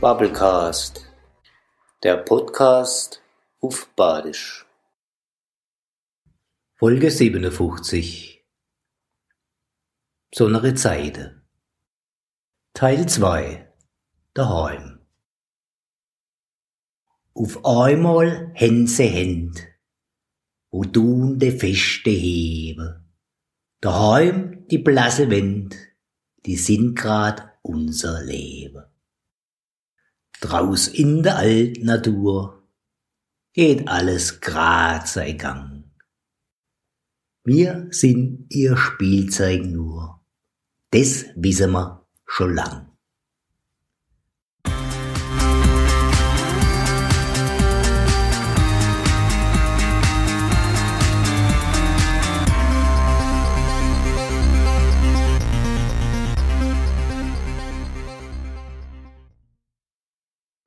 Bubblecast, der Podcast auf Badisch. Folge 57 Besondere Zeiten Teil 2 Daheim Auf einmal hän Händ, wo tun de Feste hebe. Daheim die blasse Wind, die sind grad unser Leben. Draus in der Altnatur geht alles grad sei Gang. Wir sind ihr Spielzeug nur, das wissen wir schon lang.